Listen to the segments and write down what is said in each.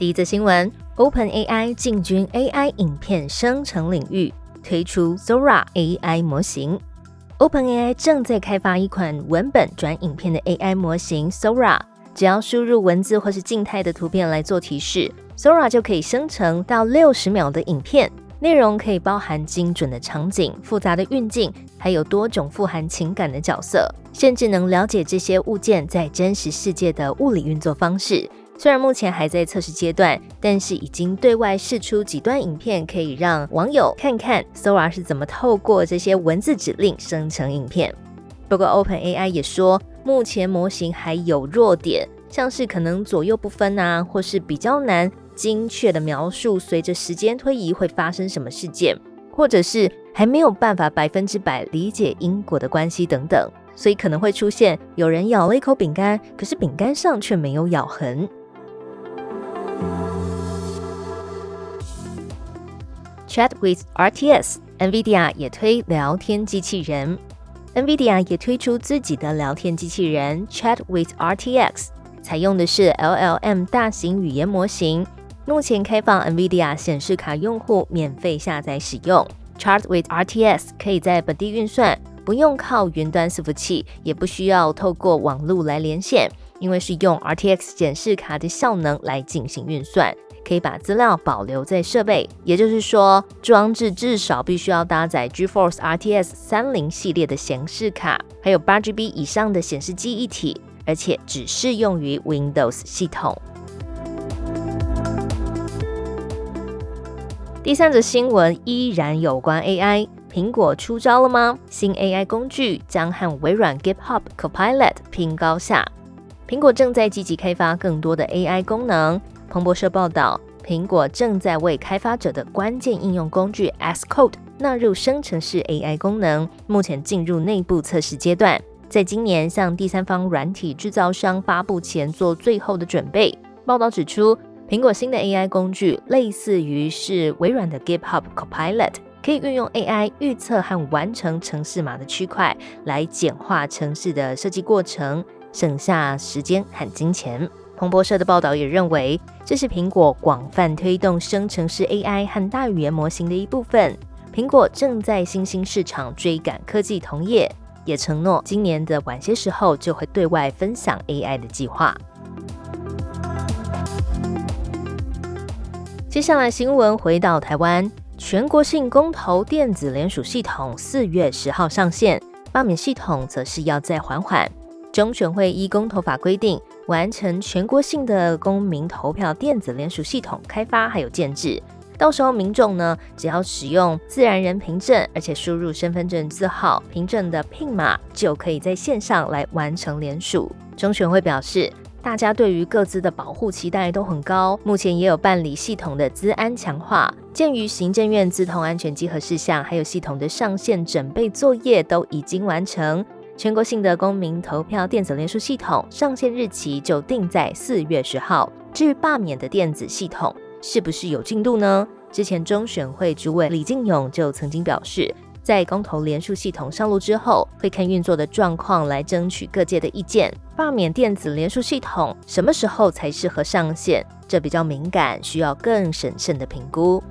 第一则新闻：OpenAI 进军 AI 影片生成领域，推出 Sora AI 模型。OpenAI 正在开发一款文本转影片的 AI 模型 Sora，只要输入文字或是静态的图片来做提示，Sora 就可以生成到六十秒的影片。内容可以包含精准的场景、复杂的运镜，还有多种富含情感的角色，甚至能了解这些物件在真实世界的物理运作方式。虽然目前还在测试阶段，但是已经对外释出几段影片，可以让网友看看 Sora 是怎么透过这些文字指令生成影片。不过 OpenAI 也说，目前模型还有弱点，像是可能左右不分啊，或是比较难精确的描述随着时间推移会发生什么事件，或者是还没有办法百分之百理解因果的关系等等，所以可能会出现有人咬了一口饼干，可是饼干上却没有咬痕。Chat with RTS，NVIDIA 也推聊天机器人。NVIDIA 也推出自己的聊天机器人 Chat with RTX，采用的是 LLM 大型语言模型。目前开放 NVIDIA 显示卡用户免费下载使用。Chat with RTX 可以在本地运算，不用靠云端伺服器，也不需要透过网络来连线，因为是用 RTX 显示卡的效能来进行运算。可以把资料保留在设备，也就是说，装置至少必须要搭载 GeForce RTX 三零系列的显示卡，还有八 GB 以上的显示记忆体，而且只适用于 Windows 系统。第三则新闻依然有关 AI，苹果出招了吗？新 AI 工具将和微软 GitHub Copilot 拼高下。苹果正在积极开发更多的 AI 功能。彭博社报道，苹果正在为开发者的关键应用工具 Xcode 纳入生成式 AI 功能，目前进入内部测试阶段，在今年向第三方软体制造商发布前做最后的准备。报道指出，苹果新的 AI 工具类似于是微软的 GitHub Copilot，可以运用 AI 预测和完成程式码的区块，来简化程式的设计过程，省下时间和金钱。彭博社的报道也认为，这是苹果广泛推动生成式 AI 和大语言模型的一部分。苹果正在新兴市场追赶科技同业，也承诺今年的晚些时候就会对外分享 AI 的计划。接下来新闻回到台湾，全国性公投电子联署系统四月十号上线，罢免系统则是要再缓缓。中选会依公投法规定。完成全国性的公民投票电子联署系统开发还有建制，到时候民众呢，只要使用自然人凭证，而且输入身份证字号、凭证的拼码，就可以在线上来完成联署。中选会表示，大家对于各自的保护期待都很高，目前也有办理系统的资安强化。鉴于行政院资通安全稽核事项，还有系统的上线准备作业都已经完成。全国性的公民投票电子联署系统上线日期就定在四月十号。至于罢免的电子系统是不是有进度呢？之前中选会主委李进勇就曾经表示，在公投联署系统上路之后，会看运作的状况来争取各界的意见。罢免电子联署系统什么时候才适合上线？这比较敏感，需要更审慎的评估。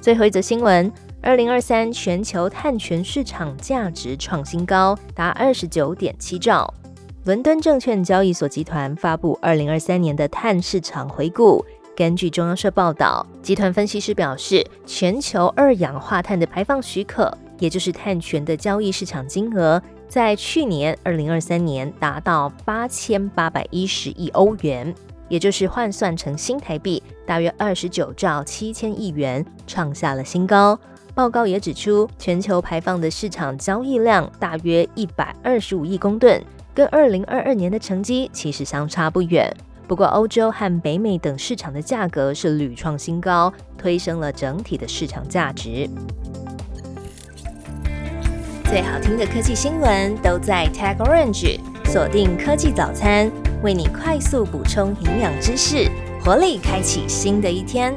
最后一则新闻。二零二三全球碳权市场价值创新高，达二十九点七兆。伦敦证券交易所集团发布二零二三年的碳市场回顾。根据中央社报道，集团分析师表示，全球二氧化碳的排放许可，也就是碳权的交易市场金额，在去年二零二三年达到八千八百一十亿欧元，也就是换算成新台币大约二十九兆七千亿元，创下了新高。报告也指出，全球排放的市场交易量大约一百二十五亿公吨，跟二零二二年的成绩其实相差不远。不过，欧洲和北美等市场的价格是屡创新高，推升了整体的市场价值。最好听的科技新闻都在 Tag Orange，锁定科技早餐，为你快速补充营养知识，活力开启新的一天。